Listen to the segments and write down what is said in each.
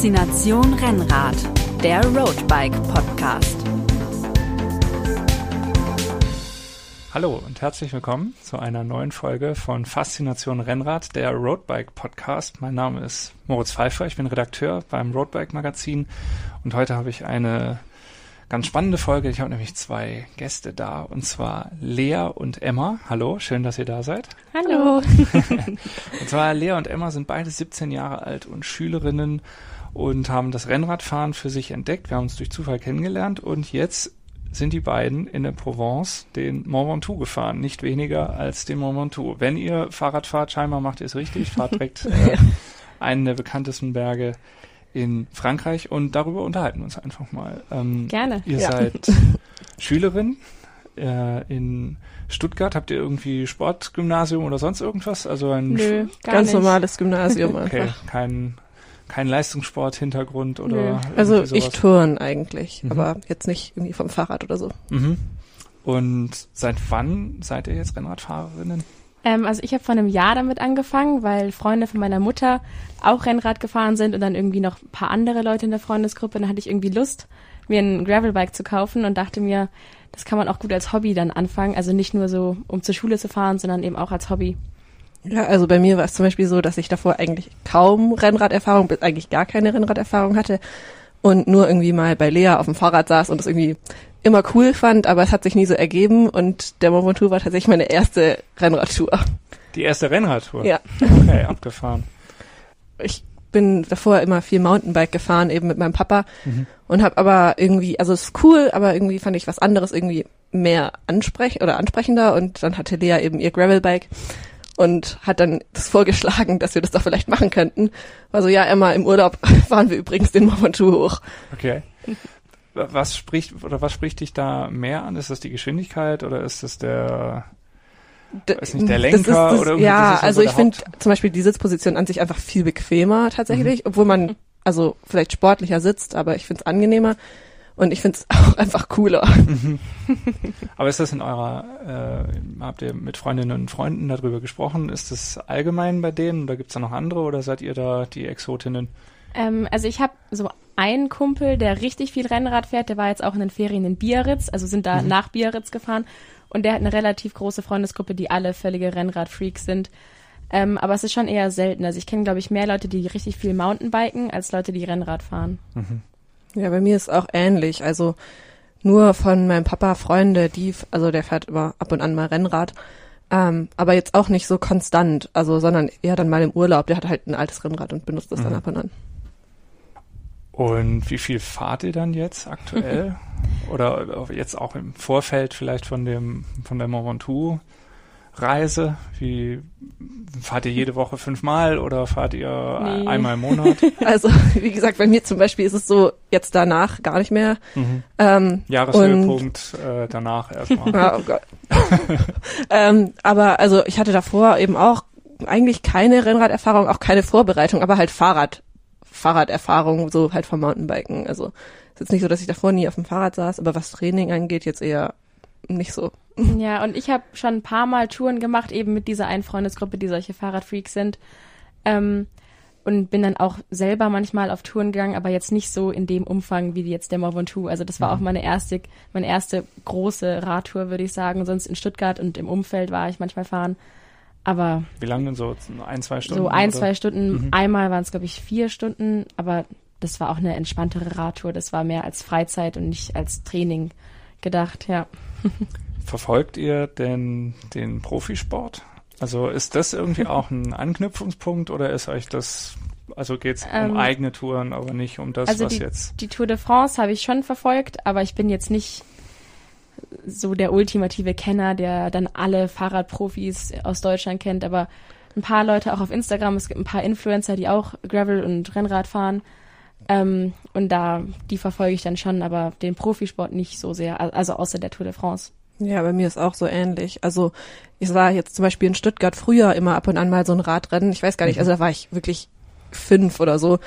Faszination Rennrad, der Roadbike Podcast. Hallo und herzlich willkommen zu einer neuen Folge von Faszination Rennrad, der Roadbike Podcast. Mein Name ist Moritz Pfeiffer, ich bin Redakteur beim Roadbike Magazin und heute habe ich eine ganz spannende Folge. Ich habe nämlich zwei Gäste da und zwar Lea und Emma. Hallo, schön, dass ihr da seid. Hallo. und zwar Lea und Emma sind beide 17 Jahre alt und Schülerinnen und haben das Rennradfahren für sich entdeckt. Wir haben uns durch Zufall kennengelernt und jetzt sind die beiden in der Provence den Mont Ventoux gefahren. Nicht weniger als den Mont Ventoux. Wenn ihr Fahrrad fahrt, scheinbar macht ihr es richtig, fahrt direkt äh, einen der bekanntesten Berge in Frankreich und darüber unterhalten wir uns einfach mal. Ähm, Gerne. Ihr ja. seid Schülerin äh, in Stuttgart. Habt ihr irgendwie Sportgymnasium oder sonst irgendwas? Also ein Nö, ganz nicht. normales Gymnasium okay, einfach. kein kein Leistungssport-Hintergrund oder Also ich turn eigentlich, mhm. aber jetzt nicht irgendwie vom Fahrrad oder so. Mhm. Und seit wann seid ihr jetzt Rennradfahrerinnen? Ähm, also ich habe vor einem Jahr damit angefangen, weil Freunde von meiner Mutter auch Rennrad gefahren sind und dann irgendwie noch ein paar andere Leute in der Freundesgruppe. Dann hatte ich irgendwie Lust, mir ein Gravelbike zu kaufen und dachte mir, das kann man auch gut als Hobby dann anfangen. Also nicht nur so, um zur Schule zu fahren, sondern eben auch als Hobby. Ja, also bei mir war es zum Beispiel so, dass ich davor eigentlich kaum Rennraderfahrung, bis eigentlich gar keine Rennraderfahrung hatte und nur irgendwie mal bei Lea auf dem Fahrrad saß und das irgendwie immer cool fand, aber es hat sich nie so ergeben und der Mont Ventoux war tatsächlich meine erste Rennradtour. Die erste Rennradtour? Ja. Okay, abgefahren. Ich bin davor immer viel Mountainbike gefahren, eben mit meinem Papa mhm. und habe aber irgendwie, also es ist cool, aber irgendwie fand ich was anderes irgendwie mehr ansprech oder ansprechender und dann hatte Lea eben ihr Gravelbike und hat dann das vorgeschlagen, dass wir das doch vielleicht machen könnten. War so, ja, Emma, im Urlaub fahren wir übrigens den Mont Ventoux hoch. Okay. Was spricht oder was spricht dich da mehr an? Ist das die Geschwindigkeit oder ist das der ist nicht der Lenker das ist, das, oder Ja, also ich finde zum Beispiel die Sitzposition an sich einfach viel bequemer tatsächlich, mhm. obwohl man also vielleicht sportlicher sitzt, aber ich finde es angenehmer und ich finde es auch einfach cooler. Mhm. Aber ist das in eurer, äh, habt ihr mit Freundinnen und Freunden darüber gesprochen? Ist das allgemein bei denen oder gibt es da noch andere oder seid ihr da die Exotinnen? Ähm, also ich habe so einen Kumpel, der richtig viel Rennrad fährt, der war jetzt auch in den Ferien in Biarritz, also sind da mhm. nach Biarritz gefahren und der hat eine relativ große Freundesgruppe, die alle völlige Rennradfreaks sind. Ähm, aber es ist schon eher selten. Also ich kenne, glaube ich, mehr Leute, die richtig viel Mountainbiken, als Leute, die Rennrad fahren. Mhm. Ja, bei mir ist auch ähnlich. Also nur von meinem Papa Freunde, die, also der fährt immer ab und an mal Rennrad. Ähm, aber jetzt auch nicht so konstant, also, sondern eher dann mal im Urlaub. Der hat halt ein altes Rennrad und benutzt das mhm. dann ab und an. Und wie viel fahrt ihr dann jetzt aktuell? Oder jetzt auch im Vorfeld vielleicht von dem, von der Mont Ventoux Reise? Wie fahrt ihr jede Woche fünfmal oder fahrt ihr nee. einmal im Monat? Also wie gesagt, bei mir zum Beispiel ist es so jetzt danach gar nicht mehr. Mhm. Ähm, Jahreshöhepunkt äh, danach erstmal. ja, oh Gott. ähm, aber also ich hatte davor eben auch eigentlich keine Rennraderfahrung, auch keine Vorbereitung, aber halt Fahrrad, Fahrraderfahrung, so halt vom Mountainbiken. Also ist jetzt nicht so, dass ich davor nie auf dem Fahrrad saß, aber was Training angeht, jetzt eher nicht so. Ja, und ich habe schon ein paar Mal Touren gemacht, eben mit dieser einen Freundesgruppe, die solche Fahrradfreaks sind. Ähm, und bin dann auch selber manchmal auf Touren gegangen, aber jetzt nicht so in dem Umfang wie jetzt der Mont Ventoux. Also das war mhm. auch meine erste, meine erste große Radtour, würde ich sagen. Sonst in Stuttgart und im Umfeld war ich manchmal fahren. Aber wie lange denn so? Ein, zwei Stunden? So ein, oder? zwei Stunden. Mhm. Einmal waren es glaube ich vier Stunden, aber das war auch eine entspanntere Radtour. Das war mehr als Freizeit und nicht als Training gedacht. Ja. Verfolgt ihr denn den Profisport? Also ist das irgendwie auch ein Anknüpfungspunkt oder ist euch das, also geht es ähm, um eigene Touren, aber nicht um das, also was die, jetzt. Die Tour de France habe ich schon verfolgt, aber ich bin jetzt nicht so der ultimative Kenner, der dann alle Fahrradprofis aus Deutschland kennt, aber ein paar Leute auch auf Instagram, es gibt ein paar Influencer, die auch Gravel und Rennrad fahren. Ähm, und da, die verfolge ich dann schon, aber den Profisport nicht so sehr, also außer der Tour de France. Ja, bei mir ist auch so ähnlich. Also ich sah jetzt zum Beispiel in Stuttgart früher immer ab und an mal so ein Radrennen. Ich weiß gar nicht, mhm. also da war ich wirklich fünf oder so.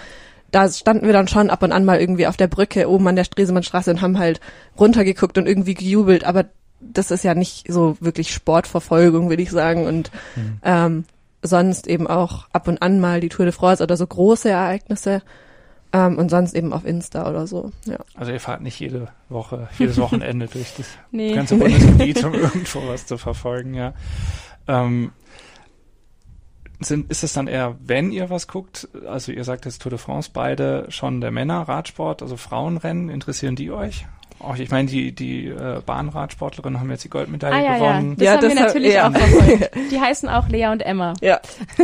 Da standen wir dann schon ab und an mal irgendwie auf der Brücke oben an der Stresemannstraße und haben halt runtergeguckt und irgendwie gejubelt. Aber das ist ja nicht so wirklich Sportverfolgung, würde ich sagen. Und mhm. ähm, sonst eben auch ab und an mal die Tour de France oder so große Ereignisse. Ähm, und sonst eben auf Insta oder so. Ja. Also ihr fahrt nicht jede Woche, jedes Wochenende durch das Nee. ganze Bundesgebiet, um irgendwo was zu verfolgen, ja. Ähm, sind, ist es dann eher, wenn ihr was guckt, also ihr sagt jetzt Tour de France, beide schon der Männer-Radsport, also Frauenrennen, interessieren die euch? Auch ich meine, die, die äh, Bahnradsportlerinnen haben jetzt die Goldmedaille Ah ja, ja, gewonnen, das Ja, haben wir deshalb- natürlich ja. auch verfolgt. Die heißen auch Lea und Emma. Ja.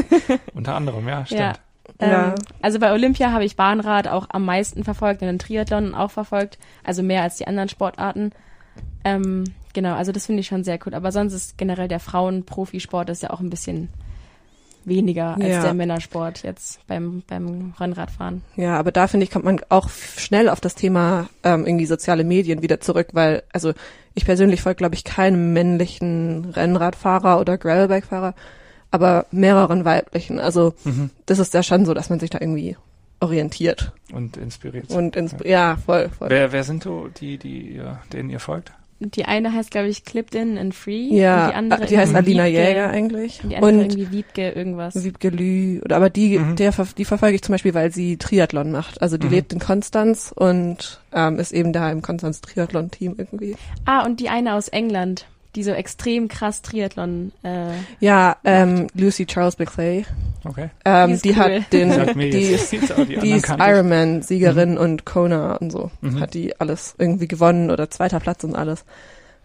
unter anderem, ja, stimmt. Ja. Ähm, also bei Olympia habe ich Bahnrad auch am meisten verfolgt und den Triathlon auch verfolgt, also mehr als die anderen Sportarten. Ähm, genau, also das finde ich schon sehr cool. Aber sonst ist generell der Frauen-Profisport ist ja auch ein bisschen weniger als Ja. der Männersport jetzt beim, beim Rennradfahren. Ja, aber da finde ich, kommt man auch schnell auf das Thema ähm, irgendwie soziale Medien wieder zurück, weil, also ich persönlich folge, glaube ich, keinem männlichen Rennradfahrer oder Gravelbike-Fahrer, aber mehreren weiblichen. Also Mhm. das ist ja schon so, dass man sich da irgendwie orientiert. Und inspiriert. Und ins, ja, voll, voll. wer, wer sind so die, die ihr, denen ihr folgt? Die eine heißt, glaube ich, Clipped In and Free. ja, und die andere die heißt Alina Wiebke- Jäger eigentlich. Und die andere Und irgendwie Wiebke irgendwas. Wiebke Lü, oder aber die, Mhm. der, die verfolge ich zum Beispiel, weil sie Triathlon macht. Also die Mhm. lebt in Konstanz und ähm, ist eben da im Konstanz Triathlon-Team irgendwie. Ah, und die eine aus England, die so extrem krass Triathlon äh, Ja, ähm, Lucy Charles Beclay. Okay. Ähm, Die die, cool. hat den, die jetzt ist, die ist. Ironman-Siegerin und Kona und so. Mhm. Hat die alles irgendwie gewonnen oder zweiter Platz und alles.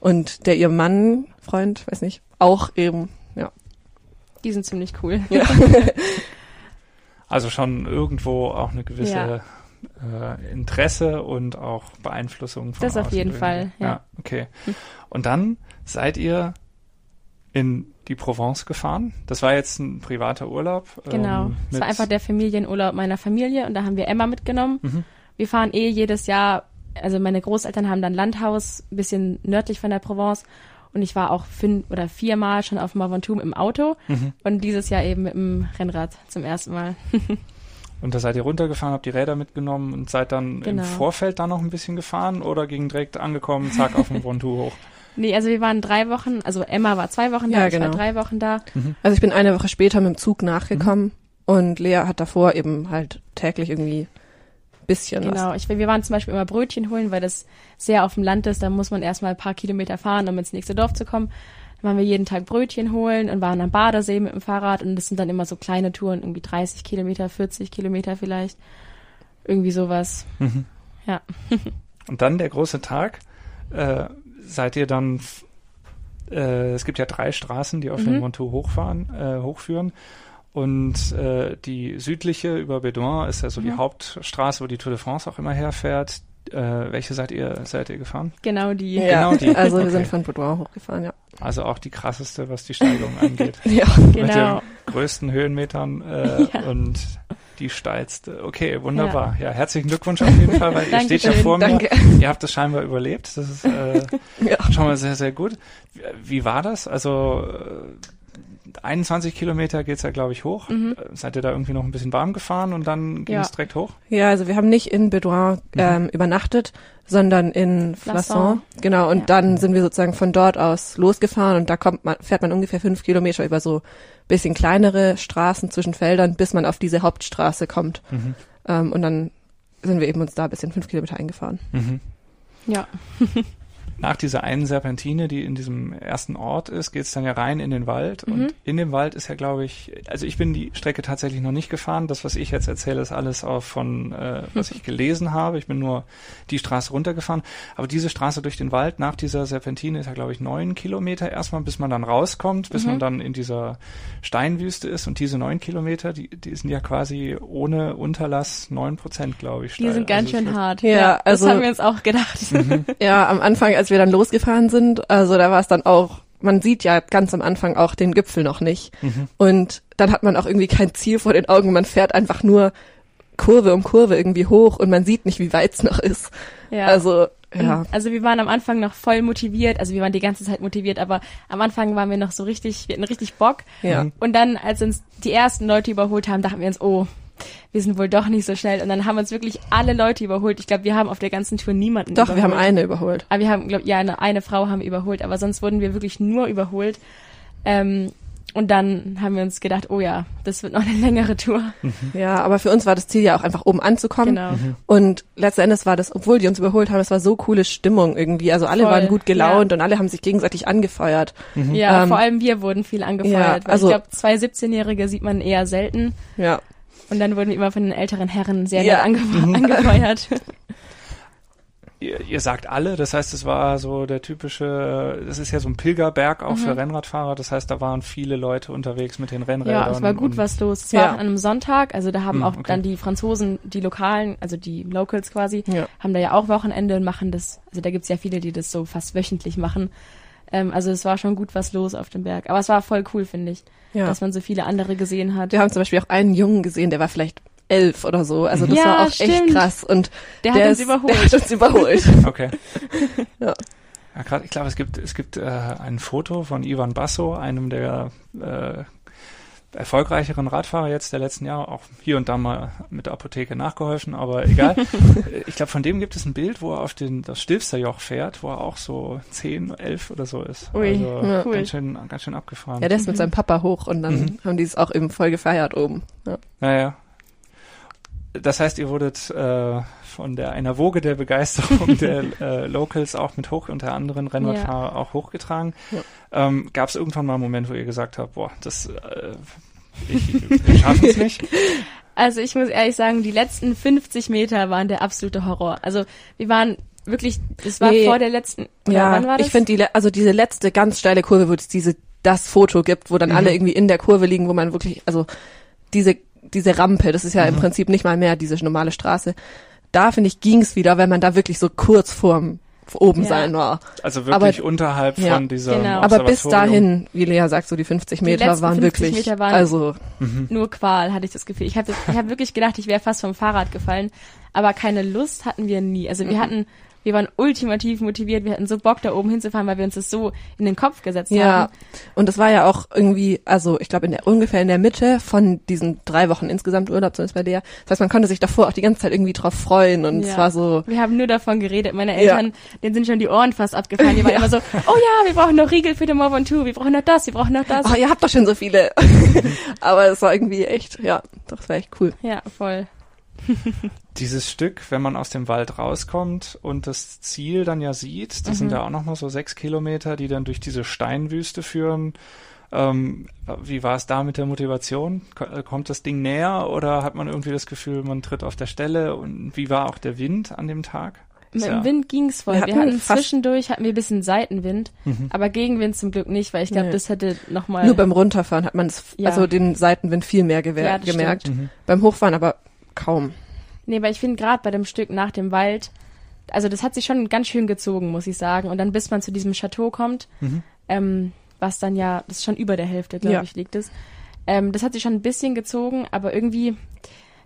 Und der ihr Mann, Freund, weiß nicht, auch eben, ja. Die sind ziemlich cool. ja. Also schon irgendwo auch eine gewisse Ja. Äh, Interesse und auch Beeinflussung von Das auf jeden. Fall, ja. okay. Und dann seid ihr in die Provence gefahren. Das war jetzt ein privater Urlaub. Genau. ähm, Es war einfach der Familienurlaub meiner Familie und da haben wir Emma mitgenommen. Mhm. Wir fahren eh jedes Jahr, also meine Großeltern haben dann Landhaus, ein bisschen nördlich von der Provence. Und ich war auch fünf oder viermal schon auf Mont Ventoux im Auto Mhm. und dieses Jahr eben mit dem Rennrad zum ersten Mal. Und da seid ihr runtergefahren, habt die Räder mitgenommen und seid dann Genau. im Vorfeld dann noch ein bisschen gefahren oder ging direkt angekommen, zack, auf dem Ventoux hoch? Nee, also wir waren drei Wochen, also Emma war zwei Wochen da, Ja, ich war genau. drei Wochen da. Also ich bin eine Woche später mit dem Zug nachgekommen und Lea hat davor eben halt täglich irgendwie bisschen was. Genau, ich, wir waren zum Beispiel immer Brötchen holen, weil das sehr auf dem Land ist. Da muss man erstmal ein paar Kilometer fahren, um ins nächste Dorf zu kommen. Waren wir jeden Tag Brötchen holen und waren am Badesee mit dem Fahrrad. Und das sind dann immer so kleine Touren, irgendwie 30 Kilometer, 40 Kilometer vielleicht. Irgendwie sowas. Mhm. Ja. Und dann der große Tag. Äh, seid ihr dann, äh, es gibt ja drei Straßen, die auf Mhm. den Ventoux hochfahren, äh, hochführen. Und äh, die südliche über Bedouin ist ja so die Mhm. Hauptstraße, wo die Tour de France auch immer herfährt. Äh, welche seid ihr, seid ihr gefahren? Genau die. Ja, Genau die. also wir Okay. sind von Boudoir hochgefahren, ja. Also auch die krasseste, was die Steigung angeht. Ja, Mit Genau. den größten Höhenmetern äh, Ja. und die steilste. Okay, wunderbar. Ja, herzlichen Glückwunsch auf jeden Fall, weil ihr steht ja vor mir. danke. Ihr habt es scheinbar überlebt. Das ist äh, Ja. schon mal sehr, sehr gut. Wie, wie war das? Also äh, 21 Kilometer geht's ja, glaube ich, hoch. Mhm. Äh, Seid ihr da irgendwie noch ein bisschen warm gefahren und dann ging Ja. es direkt hoch? Ja, also wir haben nicht in Bedouin ähm, übernachtet, sondern in Flasson. Flasson. Genau, und Ja. dann sind wir sozusagen von dort aus losgefahren und da kommt man, fährt man ungefähr fünf Kilometer über so bisschen kleinere Straßen zwischen Feldern, bis man auf diese Hauptstraße kommt. Mhm. Ähm, und dann sind wir eben uns da ein bisschen fünf Kilometer eingefahren. Mhm. Ja. Nach dieser einen Serpentine, die in diesem ersten Ort ist, geht's dann ja rein in den Wald. Mhm. Und in dem Wald ist ja, glaube ich, also ich bin die Strecke tatsächlich noch nicht gefahren. Das, was ich jetzt erzähle, ist alles auch von, äh, was ich gelesen habe. Ich bin nur die Straße runtergefahren. Aber diese Straße durch den Wald nach dieser Serpentine ist ja, glaube ich, neun Kilometer erstmal, bis man dann rauskommt, bis Mhm. man dann in dieser Steinwüste ist. Und diese neun Kilometer, die, die sind ja quasi ohne Unterlass neun Prozent, glaube ich, Die steil. sind ganz Also schön hart. Ja, also- das haben wir uns auch gedacht. Ja, am Anfang, als wir dann losgefahren sind, also da war es dann auch, man sieht ja ganz am Anfang auch den Gipfel noch nicht. Mhm. Und dann hat man auch irgendwie kein Ziel vor den Augen. Man fährt einfach nur Kurve um Kurve irgendwie hoch und man sieht nicht, wie weit es noch ist. Ja. Also, ja. Also wir waren am Anfang noch voll motiviert, also wir waren die ganze Zeit motiviert, aber am Anfang waren wir noch so richtig, wir hatten richtig Bock. Ja. Und dann, als uns die ersten Leute überholt haben, dachten wir uns, oh, wir sind wohl doch nicht so schnell. Und dann haben uns wirklich alle Leute überholt. Ich glaube, wir haben auf der ganzen Tour niemanden Doch, überholt. wir haben eine überholt. Aber wir haben, glaube ja, eine, eine Frau haben wir überholt, aber sonst wurden wir wirklich nur überholt. Ähm, und dann haben wir uns gedacht, oh ja, das wird noch eine längere Tour. Ja, aber für uns war das Ziel ja auch einfach oben anzukommen. Genau. Und letzten Endes war das, obwohl die uns überholt haben, es war so coole Stimmung irgendwie. Also alle Voll, waren gut gelaunt und alle haben sich gegenseitig angefeuert. Ja, Ähm, vor allem wir wurden viel angefeuert. ja, also- ich glaube, zwei 17-Jährige sieht man eher selten. Ja. Und dann wurden wir immer von den älteren Herren sehr Ja. nett ange angefeuert. Ihr, ihr sagt alle, das heißt, es war so der typische, das ist ja so ein Pilgerberg auch Mhm. für Rennradfahrer, das heißt, da waren viele Leute unterwegs mit den Rennrädern. Ja, es war gut was los. Es Ja. war an einem Sonntag, also da haben Hm, auch okay. dann die Franzosen, die Lokalen, also die Locals quasi, Ja. haben da ja auch Wochenende und machen das, also da gibt's ja viele, die das so fast wöchentlich machen. Ähm, also es war schon gut was los auf dem Berg. Aber es war voll cool, finde ich, Ja. dass man so viele andere gesehen hat. Wir haben zum Beispiel auch einen Jungen gesehen, der war vielleicht elf oder so. Also das Ja, war auch echt stimmt. krass. Und Der hat der uns ist, überholt. Der hat uns überholt. Okay. Ja. Ja, grad, ich glaube, es gibt, es gibt äh, ein Foto von Ivan Basso, einem der äh, erfolgreicheren Radfahrer jetzt der letzten Jahre, auch hier und da mal mit der Apotheke nachgeholfen, aber egal. Ich glaube, von dem gibt es ein Bild, wo er auf den, das Stilfsterjoch fährt, wo er auch so 10, 11 oder so ist. Ui, also ja. cool. ganz schön, ganz schön abgefahren. Ja, der ist mit seinem Papa hoch und dann Mhm. haben die es auch eben voll gefeiert oben. Ja. Naja. Das heißt, ihr wurdet äh, von der einer Woge der Begeisterung der äh, Locals auch mit hoch unter anderen Rennradfahrer auch hochgetragen. Ja. Ähm, Gab es irgendwann mal einen Moment, wo ihr gesagt habt, boah, das äh, ich, wir schaffen es nicht? Also ich muss ehrlich sagen, die letzten 50 Meter waren der absolute Horror. Also wir waren wirklich, das war Nee. vor der letzten, Ja, wann war das? ich finde die, also diese letzte ganz steile Kurve, wo es diese, das Foto gibt, wo dann Mhm. alle irgendwie in der Kurve liegen, wo man wirklich, also diese, diese Rampe, das ist ja im Prinzip nicht mal mehr diese normale Straße. Da finde ich ging's wieder, weil man da wirklich so kurz vorm oben Ja. sein war. Also wirklich Aber- unterhalb Ja. von dieser Genau. Aber bis dahin, wie Lea sagt, so die 50 Die Meter letzten waren 50 wirklich, Meter waren- also Mhm. nur Qual, hatte ich das Gefühl. Ich habe ich hab wirklich gedacht, ich wäre fast vom Fahrrad gefallen, aber keine Lust hatten wir nie. Also wir hatten, wir waren ultimativ motiviert, wir hatten so Bock da oben hinzufahren, weil wir uns das so in den Kopf gesetzt Ja, haben. und es war ja auch irgendwie, also ich glaube in der ungefähr in der Mitte von diesen drei Wochen insgesamt Urlaub, zumindest bei der. Das heißt, man konnte sich davor auch die ganze Zeit irgendwie drauf freuen und es Ja. war so, Wir haben nur davon geredet. Meine Ja. Eltern, denen sind schon die Ohren fast abgefallen. Die waren Ja. immer so, oh ja, wir brauchen noch Riegel für den Move on Two, wir brauchen noch das, wir brauchen noch das. oh, ihr habt doch schon so viele. Aber es war irgendwie echt, ja, doch, es war echt cool. Ja, voll. Dieses Stück, wenn man aus dem Wald rauskommt und das Ziel dann ja sieht, das sind Mhm. ja auch nochmal so sechs Kilometer, die dann durch diese Steinwüste führen. Ähm, wie war es da mit der Motivation? Äh, Kommt das Ding näher oder hat man irgendwie das Gefühl, man tritt auf der Stelle? Und wie war auch der Wind an dem Tag? Mit Ist dem ja- Wind ging's voll. Wir Wir hatten hatten, fast- zwischendurch hatten wir ein bisschen Seitenwind, Mhm. aber Gegenwind zum Glück nicht, weil ich glaube, Nee. das hätte nochmal. Nur beim Runterfahren hat man es, Ja. also den Seitenwind viel mehr Ja, gemerkt. Mhm. Beim Hochfahren aber kaum. Nee, weil ich finde gerade bei dem Stück nach dem Wald, also das hat sich schon ganz schön gezogen, muss ich sagen. Und dann bis man zu diesem Chateau kommt, Mhm. ähm, was dann ja, das ist schon über der Hälfte, glaube Ja. ich, liegt es. Ähm, das hat sich schon ein bisschen gezogen, aber irgendwie,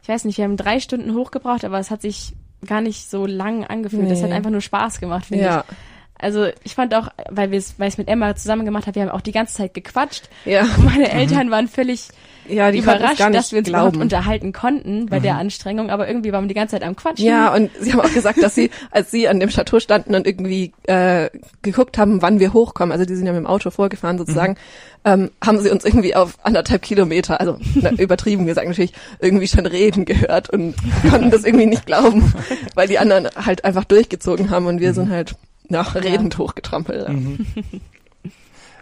ich weiß nicht, wir haben drei Stunden hochgebraucht, aber es hat sich gar nicht so lang angefühlt. Das Nee. hat einfach nur Spaß gemacht, finde Ja, ich. Also ich fand auch, weil wir es, weil ich es mit Emma zusammen gemacht habe, wir haben auch die ganze Zeit gequatscht. ja, Und meine Eltern waren völlig ja, die überrascht, gar nicht dass wir uns überhaupt glauben. unterhalten konnten bei der Anstrengung, aber irgendwie waren wir die ganze Zeit am Quatschen. Ja, und sie haben auch gesagt, dass sie, als sie an dem Chateau standen und irgendwie äh, geguckt haben, wann wir hochkommen, also die sind ja mit dem Auto vorgefahren sozusagen, ähm, haben sie uns irgendwie auf anderthalb Kilometer, also na, übertrieben gesagt natürlich, irgendwie schon reden gehört und konnten das irgendwie nicht glauben, weil die anderen halt einfach durchgezogen haben und wir sind halt nach redend hochgetrampelt. Mhm.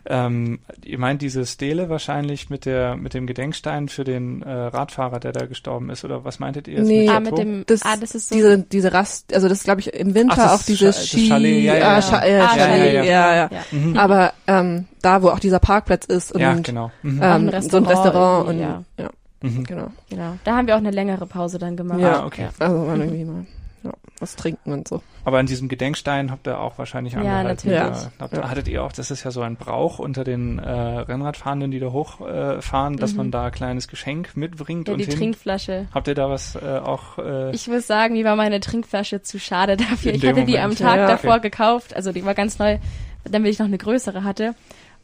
Ähm, ihr meint diese Stele wahrscheinlich mit der mit dem Gedenkstein für den äh, Radfahrer, der da gestorben ist, oder was meintet ihr? jetzt Nee. Ah, Chateau? mit dem, Das, ah, das ist so. diese, diese Rast, also das glaube ich im Winter Ach, das auch diese Scha- das Ski, Chalet, ja, ja, ah, ja. Ah, Chalet, ja, ja, ja. ja. ja. Mhm. Aber ähm, da, wo auch dieser Parkplatz ist und ja, genau. Mhm. Auch ein ähm, so ein Restaurant Restaurant und irgendwie, ja. Mhm. genau. Genau. Da haben wir auch eine längere Pause dann gemacht. Ja, Ah, okay. Also man irgendwie mal ja, was trinken und so. Aber an diesem Gedenkstein habt ihr auch wahrscheinlich Ja, angehalten. natürlich. Da, habt, Ja. Hattet ihr auch, das ist ja so ein Brauch unter den äh, Rennradfahrenden, die da hochfahren, äh, dass Mhm. man da ein kleines Geschenk mitbringt Ja, und die hin. Trinkflasche. Habt ihr da was äh, auch? Äh, Ich muss sagen, mir war meine Trinkflasche zu schade dafür. Ich hatte die am Moment. Tag Ja. davor Okay. gekauft. Also die war ganz neu, damit ich noch eine größere hatte.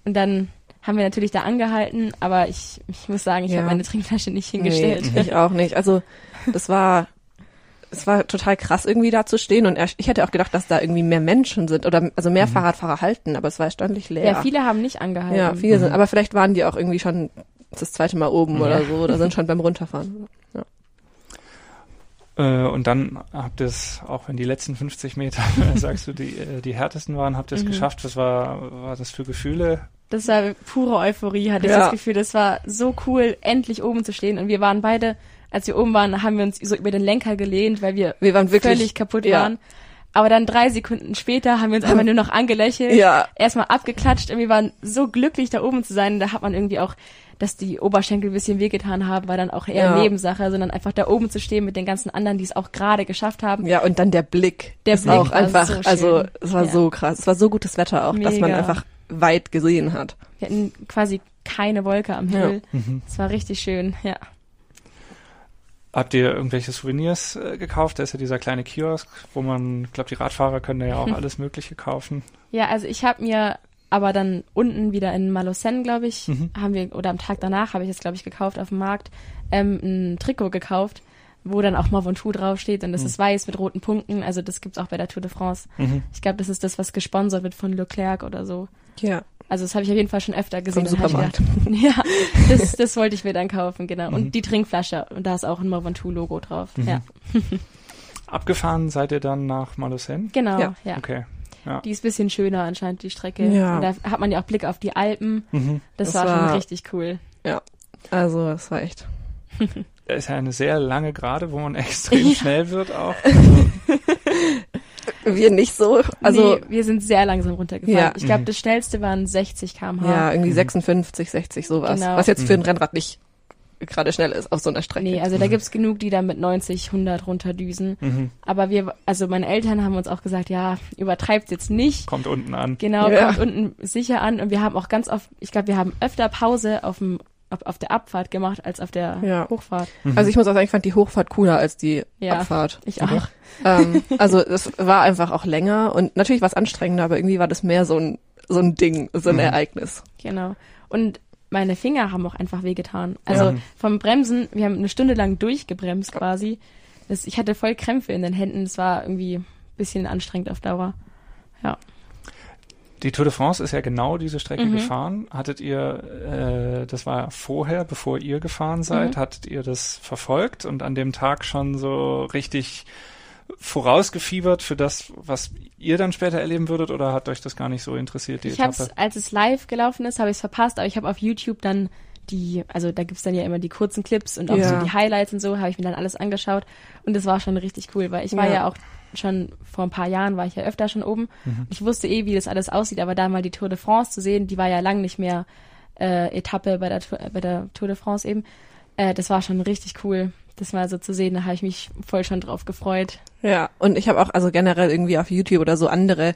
Und dann haben wir natürlich da angehalten, aber ich, ich muss sagen, ich Ja. habe meine Trinkflasche nicht hingestellt. Nee, ich auch nicht. Also das war es war total krass irgendwie da zu stehen und er, ich hätte auch gedacht, dass da irgendwie mehr Menschen sind oder also mehr Fahrradfahrer halten, aber es war erstaunlich leer. Ja, viele haben nicht angehalten. Ja, viele sind, aber vielleicht waren die auch irgendwie schon das zweite Mal oben oder so oder sind schon beim Runterfahren. Ja. Äh, und dann habt ihr es, auch wenn die letzten 50 Meter, sagst du, die, äh, die härtesten waren, habt ihr es Mhm. geschafft. Was war, war das für Gefühle? Das war pure Euphorie, hatte ich Ja. das Gefühl. Das war so cool, endlich oben zu stehen. Und wir waren beide, als wir oben waren, haben wir uns so über den Lenker gelehnt, weil wir Wir waren wirklich völlig kaputt ja. waren. Aber dann drei Sekunden später haben wir uns einfach nur noch angelächelt, Ja. erstmal abgeklatscht und wir waren so glücklich, da oben zu sein. Da hat man irgendwie auch, dass die Oberschenkel ein bisschen wehgetan haben, war dann auch eher Ja. Nebensache, sondern einfach da oben zu stehen mit den ganzen anderen, die es auch gerade geschafft haben. Ja, und dann der Blick. Der Blick auch war einfach, so also es war Ja. so krass. Es war so gutes Wetter auch, dass man Mega. einfach weit gesehen hat. Wir hatten quasi keine Wolke am Ja. Himmel. Mhm. Es war richtig schön, ja. Habt ihr irgendwelche Souvenirs äh, gekauft? Da ist ja dieser kleine Kiosk, wo man, ich glaube, die Radfahrer können da ja auch alles Mögliche kaufen. Ja, also ich habe mir aber dann unten wieder in Malocène, glaube ich, Mhm. haben wir, oder am Tag danach habe ich es, glaube ich, gekauft auf dem Markt, ähm, ein Trikot gekauft, wo dann auch Mont Ventoux draufsteht und das Mhm. ist weiß mit roten Punkten. Also das gibt's auch bei der Tour de France. Mhm. Ich glaube, das ist das, was gesponsert wird von Leclerc oder so. Ja, Also das habe ich auf jeden Fall schon öfter gesehen. vom Supermarkt. gedacht, ja, das, das wollte ich mir dann kaufen, genau. Mhm. Und die Trinkflasche und da ist auch ein Mont Ventoux-Logo drauf. Mhm. Ja, Abgefahren seid ihr dann nach Malocène? genau, Ja. ja. Okay. Die ist bisschen schöner anscheinend, die Strecke. Ja. Und da hat man ja auch Blick auf die Alpen. Mhm. Das, Das war, schon war- richtig cool. also es war echt. Da ist ja eine sehr lange Gerade, wo man extrem Ja. schnell wird auch. Wir nicht so, also nee, wir sind sehr langsam runtergefahren. Ja. Ich glaube, Mhm. das schnellste waren 60 km/h. ja, irgendwie Mhm. 56, 60 sowas. Genau. Was jetzt für ein Mhm. Rennrad nicht gerade schnell ist auf so einer Strecke. Nee, also da Mhm. gibt's genug, die da mit 90, 100 runterdüsen. Mhm. Aber wir, also meine Eltern haben uns auch gesagt, ja, übertreibt's jetzt nicht. Kommt unten an. Genau, Ja. kommt unten sicher an. Und wir haben auch ganz oft, ich glaube, wir haben öfter Pause auf dem auf, auf der Abfahrt gemacht als auf der Ja. Hochfahrt. Mhm. Also ich muss auch sagen, ich fand die Hochfahrt cooler als die Ja. Abfahrt. Ich auch. ähm, also es war einfach auch länger und natürlich war es anstrengender, aber irgendwie war das mehr so ein so ein Ding, so ein Mhm. Ereignis. Genau. Und meine Finger haben auch einfach wehgetan. Also Ja. vom Bremsen, wir haben eine Stunde lang durchgebremst quasi. Das, ich hatte voll Krämpfe in den Händen. Das war irgendwie ein bisschen anstrengend auf Dauer. Die Tour de France ist ja genau diese Strecke Mhm. gefahren. Hattet ihr, äh, das war vorher, bevor ihr gefahren seid, Mhm. hattet ihr das verfolgt und an dem Tag schon so richtig vorausgefiebert für das, was ihr dann später erleben würdet oder hat euch das gar nicht so interessiert, die ich habe als es live gelaufen ist, habe ich es verpasst, aber ich habe auf YouTube dann die, also da gibt's dann ja immer die kurzen Clips und auch Ja. so die Highlights und so, habe ich mir dann alles angeschaut und das war schon richtig cool, weil ich war Ja. ja auch schon vor ein paar Jahren war ich ja öfter schon oben. Mhm. Ich wusste eh, wie das alles aussieht, aber da mal die Tour de France zu sehen, die war ja lang nicht mehr äh, Etappe bei der, Tour- bei der Tour de France eben. Äh, das war schon richtig cool, das mal so zu sehen. Da habe ich mich voll schon drauf gefreut. Ja, und ich habe auch also generell irgendwie auf YouTube oder so andere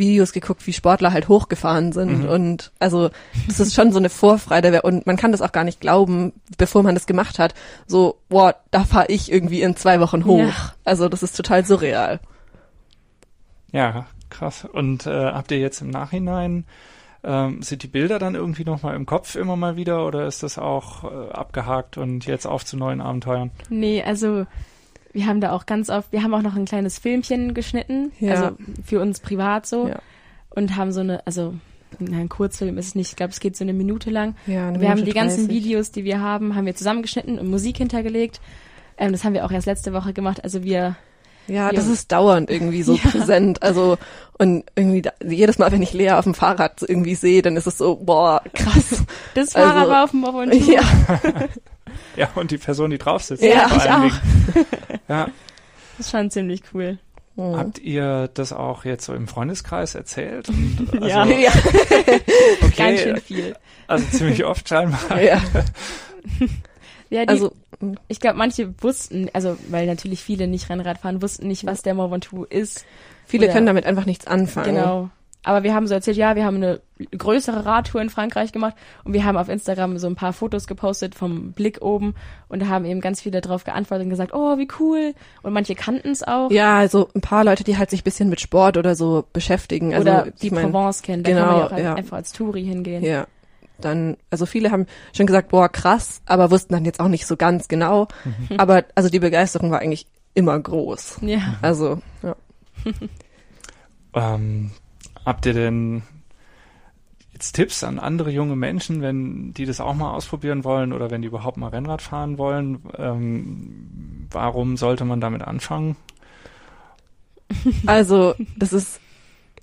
Videos geguckt, wie Sportler halt hochgefahren sind Mhm. und also das ist schon so eine Vorfreude und man kann das auch gar nicht glauben, bevor man das gemacht hat. So, boah, da fahre ich irgendwie in zwei Wochen hoch. Ja. Also das ist total surreal. Ja, krass. Und äh, habt ihr jetzt im Nachhinein, ähm, sind die Bilder dann irgendwie nochmal im Kopf immer mal wieder oder ist das auch äh, abgehakt und jetzt auf zu neuen Abenteuern? Nee, also wir haben da auch ganz oft, wir haben auch noch ein kleines Filmchen geschnitten, Ja. also für uns privat so Ja. und haben so eine, also nein, ein Kurzfilm ist es nicht, ich glaube, es geht so eine Minute lang. Ja, eine wir haben Minute die ganzen 30. Videos, die wir haben, haben wir zusammengeschnitten und Musik hintergelegt. Ähm, das haben wir auch erst letzte Woche gemacht. Also wir, Ja, das ist dauernd irgendwie so Ja. präsent. Also und irgendwie da, jedes Mal, wenn ich Lea auf dem Fahrrad irgendwie sehe, dann ist es so, boah, krass. das Also, Fahrrad war auf dem Mont Ventoux. ja, Ja, und die Person, die drauf sitzt. Ja, ich auch. Ja, Das ist schon ziemlich cool. Mhm. Habt ihr das auch jetzt so im Freundeskreis erzählt? Und, also, Ja. ja, okay, Ganz schön viel. also ziemlich oft scheinbar. ja. Ja, die, Also ich glaube, manche wussten, also weil natürlich viele nicht Rennrad fahren, wussten nicht, was der Mont Ventoux ist. viele Oder- können damit einfach nichts anfangen. Genau. Aber wir haben so erzählt, ja, wir haben eine größere Radtour in Frankreich gemacht und wir haben auf Instagram so ein paar Fotos gepostet vom Blick oben und da haben eben ganz viele drauf geantwortet und gesagt, oh, wie cool. Und manche kannten es auch. Ja, also ein paar Leute, die halt sich ein bisschen mit Sport oder so beschäftigen. Also, oder die mein, Provence kennen. Da kann genau, man ja auch ja. einfach als Touri hingehen. Ja. Dann, also viele haben schon gesagt, boah, krass, aber wussten dann jetzt auch nicht so ganz genau. Mhm. Aber also die Begeisterung war eigentlich immer groß. Ja. Also, ja. Ähm, habt ihr denn jetzt Tipps an andere junge Menschen, wenn die das auch mal ausprobieren wollen oder wenn die überhaupt mal Rennrad fahren wollen? Ähm, warum sollte man damit anfangen? Also, das ist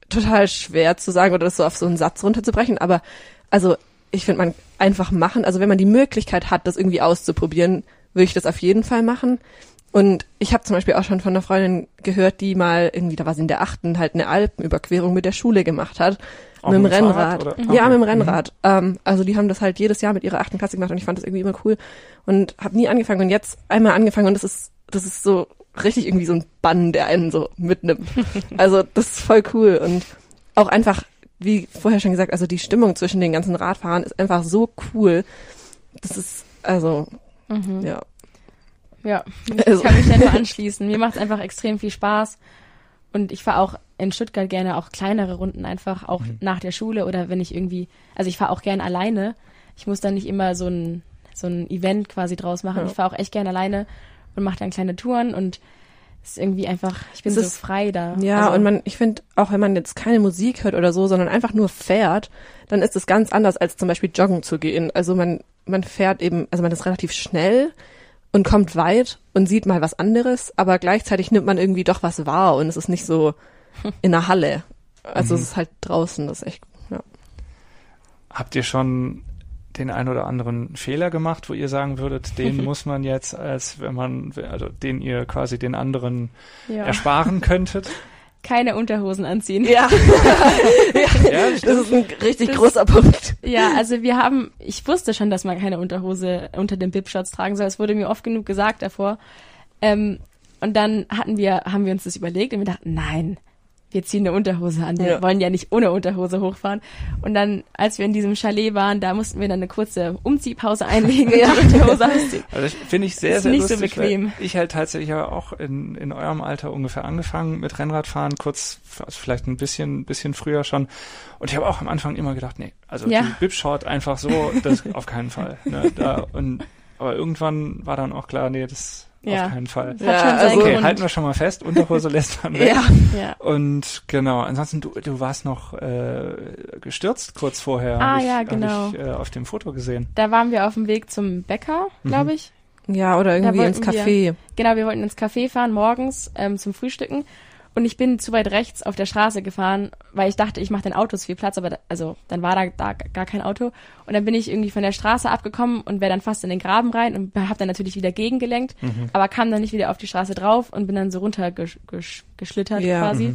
total schwer zu sagen oder das so auf so einen Satz runterzubrechen, aber also ich finde, man einfach machen, also wenn man die Möglichkeit hat, das irgendwie auszuprobieren, würde ich das auf jeden Fall machen. Und ich habe zum Beispiel auch schon von einer Freundin gehört, die mal irgendwie, da war sie in der achten, halt eine Alpenüberquerung mit der Schule gemacht hat. Auch mit dem Rennrad. Oder? Ja, mit dem Rennrad. Ähm, also die haben das halt jedes Jahr mit ihrer achten Klasse gemacht und ich fand das irgendwie immer cool und habe nie angefangen und jetzt einmal angefangen und das ist, das ist so richtig irgendwie so ein Bann, der einen so mitnimmt. also das ist voll cool und auch einfach, wie vorher schon gesagt, also die Stimmung zwischen den ganzen Radfahrern ist einfach so cool. Das ist, also, Mhm. ja. Ja, Also- ich kann mich da nur anschließen. Mir macht es einfach extrem viel Spaß. Und ich fahre auch in Stuttgart gerne auch kleinere Runden einfach, auch nach der Schule oder wenn ich irgendwie, also ich fahre auch gerne alleine. Ich muss dann nicht immer so ein, so ein Event quasi draus machen. Ja. Ich fahre auch echt gerne alleine und mache dann kleine Touren und es ist irgendwie einfach, ich bin Es so ist- frei da. Ja, also, und man, ich finde, auch wenn man jetzt keine Musik hört oder so, sondern einfach nur fährt, dann ist es ganz anders, als zum Beispiel joggen zu gehen. Also man, man fährt eben, also man ist relativ schnell und kommt weit und sieht mal was anderes, aber gleichzeitig nimmt man irgendwie doch was wahr und es ist nicht so in der Halle. Also Mhm. es ist halt draußen, das ist echt, ja. Habt ihr schon den ein oder anderen Fehler gemacht, wo ihr sagen würdet, den muss man jetzt, als wenn man, also den ihr quasi den anderen ja. ersparen könntet? keine Unterhosen anziehen. Ja, Ja, das ist ein richtig Das- großer Punkt. Ja, also wir haben, ich wusste schon, dass man keine Unterhose unter den Bib-Shots tragen soll. Es wurde mir oft genug gesagt davor. Ähm, und dann hatten wir, haben wir uns das überlegt und wir dachten, nein, wir ziehen eine Unterhose an. Wir Ja. wollen ja nicht ohne Unterhose hochfahren. Und dann, als wir in diesem Chalet waren, da mussten wir dann eine kurze Umziehpause einlegen und Ja. die Unterhose ausziehen. Also ich- finde ich sehr, Ist sehr nicht so lustig. bequem. weil Ich halt tatsächlich ja auch in, in eurem Alter ungefähr angefangen mit Rennradfahren, kurz, also vielleicht ein bisschen, bisschen früher schon. Und ich habe auch am Anfang immer gedacht, nee, also Ja. die Bib-Short einfach so, das auf keinen Fall. Ne, da, und, aber irgendwann war dann auch klar, nee, das Ja. auf keinen Fall. Ja, also- Okay, Grund. halten wir schon mal fest, Unterhose lässt man weg. Ja, Ja. Und genau, ansonsten, du, du warst noch äh, gestürzt kurz vorher. Ah, ich, ja, hab genau. Ich, äh, auf dem Foto gesehen. Da waren wir auf dem Weg zum Bäcker, glaube ich. ja, oder irgendwie ins wollten wir- Café. Genau, wir wollten ins Café fahren morgens ähm, zum Frühstücken und ich bin zu weit rechts auf der Straße gefahren, weil ich dachte, ich mache den Autos viel Platz, aber da, also dann war da, da gar kein Auto und dann bin ich irgendwie von der Straße abgekommen und wäre dann fast in den Graben rein und habe dann natürlich wieder gegengelenkt, aber kam dann nicht wieder auf die Straße drauf und bin dann so runtergeschlittert Ja. quasi.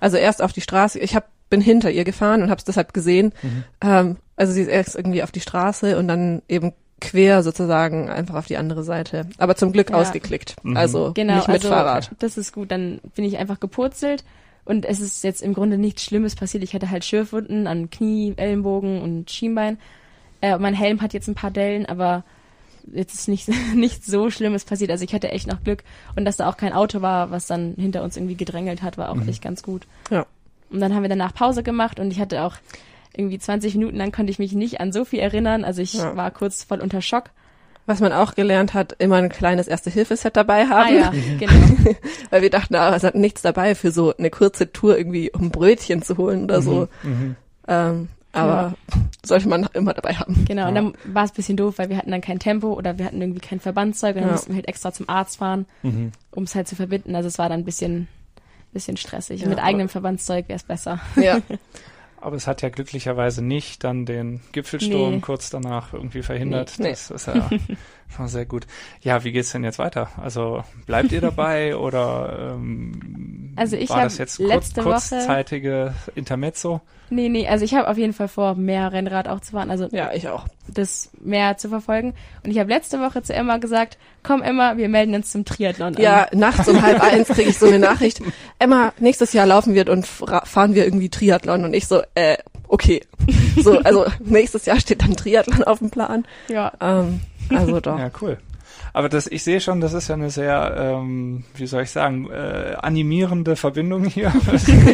Also erst auf die Straße. Ich hab, bin hinter ihr gefahren und habe es deshalb gesehen. Ähm, also sie ist erst irgendwie auf die Straße und dann eben quer sozusagen einfach auf die andere Seite. Aber zum Glück Ja. ausgeklickt. Also Genau, nicht mit also Fahrrad. das ist gut. Dann bin ich einfach gepurzelt und es ist jetzt im Grunde nichts Schlimmes passiert. Ich hatte halt Schürfwunden an Knie, Ellenbogen und Schienbein. Äh, mein Helm hat jetzt ein paar Dellen, aber jetzt ist nicht, nichts so Schlimmes passiert. Also ich hatte echt noch Glück und dass da auch kein Auto war, was dann hinter uns irgendwie gedrängelt hat, war auch echt ganz gut. Ja. Und dann haben wir danach Pause gemacht und ich hatte auch irgendwie 20 Minuten lang konnte ich mich nicht an so viel erinnern. Also ich Ja. war kurz voll unter Schock. Was man auch gelernt hat, immer ein kleines Erste-Hilfe-Set dabei haben. Ah ja, genau. Weil wir dachten, ah, es hat nichts dabei für so eine kurze Tour irgendwie, um Brötchen zu holen oder so. Mhm. Ähm, aber sollte man immer dabei haben. Genau, und dann war es ein bisschen doof, weil wir hatten dann kein Tempo oder wir hatten irgendwie kein Verbandszeug und dann Ja. mussten wir halt extra zum Arzt fahren, Mhm. um es halt zu verbinden. Also es war dann ein bisschen, bisschen stressig. Ja, Mit eigenem Verbandszeug wäre es besser. Ja. Aber es hat ja glücklicherweise nicht dann den Gipfelsturm Nee. kurz danach irgendwie verhindert. Nee. Das ist ja schon sehr gut. Ja, wie geht's denn jetzt weiter? Also bleibt ihr dabei oder ähm, Also ich war das jetzt kurz, letzte Woche- kurzzeitige Intermezzo? Nee, nee, also ich habe auf jeden Fall vor, mehr Rennrad auch zu fahren, also ja, ich auch. Das mehr zu verfolgen. Und ich habe letzte Woche zu Emma gesagt, komm Emma, wir melden uns zum Triathlon Ja, an. nachts um halb eins kriege ich so eine Nachricht. Emma, nächstes Jahr laufen wir und fahren wir irgendwie Triathlon. Und ich so, äh, okay. So, also nächstes Jahr steht dann Triathlon auf dem Plan. Ja, Ähm, also doch. Ja, cool. Aber das, ich sehe schon, das ist ja eine sehr, ähm, wie soll ich sagen, äh, animierende Verbindung hier.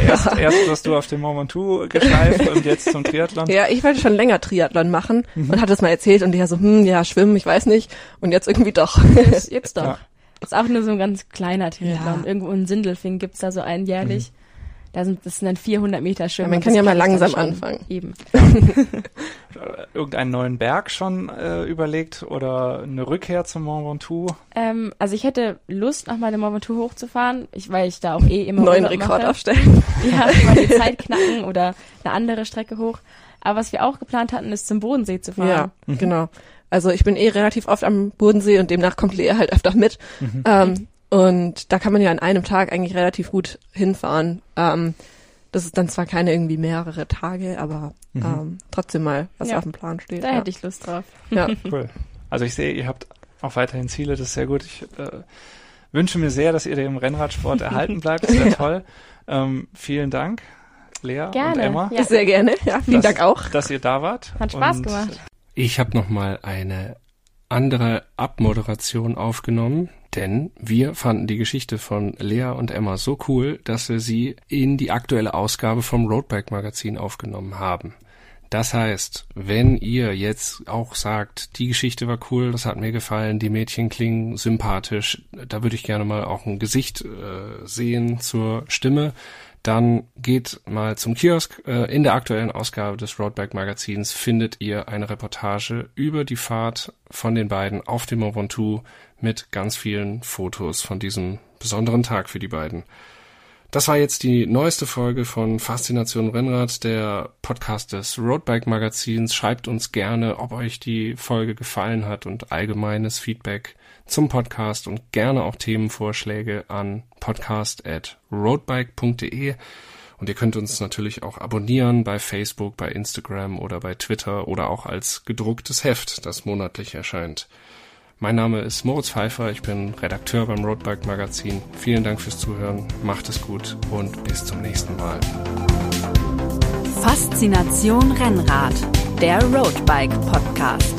erst, erst wirst du auf dem Mont Ventoux geschleift und jetzt zum Triathlon. Ja, ich wollte schon länger Triathlon machen und hatte es mal erzählt und die ja so, hm, ja, schwimmen, ich weiß nicht. Und jetzt irgendwie doch. jetzt, jetzt doch. Ja. ist auch nur so ein ganz kleiner Triathlon. Ja. Irgendwo in Sindelfing gibt's da so einen jährlich. Da sind, das sind dann 400 Meter Schwimmen. Ja, man kann ja mal langsam anfangen. Eben. Irgendeinen neuen Berg schon äh, überlegt oder eine Rückkehr zum Mont Ventoux? Ähm, also ich hätte Lust, noch mal eine Mont Ventoux hochzufahren, ich, weil ich da auch eh immer Neuen Urlaub Rekord mache. aufstellen. Ja, mal die Zeit knacken oder eine andere Strecke hoch. Aber was wir auch geplant hatten, ist zum Bodensee zu fahren. Ja, genau. Also ich bin eh relativ oft am Bodensee und demnach kommt Lea halt öfter mit. Ähm, und da kann man ja an einem Tag eigentlich relativ gut hinfahren. Ähm, das ist dann zwar keine irgendwie mehrere Tage, aber ähm, trotzdem mal was Ja. auf dem Plan steht. Da ja. hätte ich Lust drauf. ja. Cool. Also ich sehe, ihr habt auch weiterhin Ziele, das ist sehr gut. Ich äh, wünsche mir sehr, dass ihr dem Rennradsport erhalten bleibt. Das wäre toll. Ähm, vielen Dank, Lea und Gerne. Emma, Ja. Sehr gerne. Ja, vielen Das- Dank auch. dass ihr da wart. Hat Spaß Und gemacht. Ich habe noch mal eine andere Abmoderation aufgenommen, denn wir fanden die Geschichte von Lea und Emma so cool, dass wir sie in die aktuelle Ausgabe vom Roadbike Magazin aufgenommen haben. Das heißt, wenn ihr jetzt auch sagt, die Geschichte war cool, das hat mir gefallen, die Mädchen klingen sympathisch, da würde ich gerne mal auch ein Gesicht äh, sehen zur Stimme, dann geht mal zum Kiosk. Äh, in der aktuellen Ausgabe des Roadbike Magazins findet ihr eine Reportage über die Fahrt von den beiden auf dem Mont mit ganz vielen Fotos von diesem besonderen Tag für die beiden. Das war jetzt die neueste Folge von Faszination Rennrad, der Podcast des Roadbike Magazins. Schreibt uns gerne, ob euch die Folge gefallen hat und allgemeines Feedback zum Podcast und gerne auch Themenvorschläge an podcast@roadbike.de. Und ihr könnt uns natürlich auch abonnieren bei Facebook, bei Instagram oder bei Twitter oder auch als gedrucktes Heft, das monatlich erscheint. Mein Name ist Moritz Pfeiffer, ich bin Redakteur beim Roadbike Magazin. Vielen Dank fürs Zuhören, macht es gut und bis zum nächsten Mal. Faszination Rennrad, der Roadbike Podcast.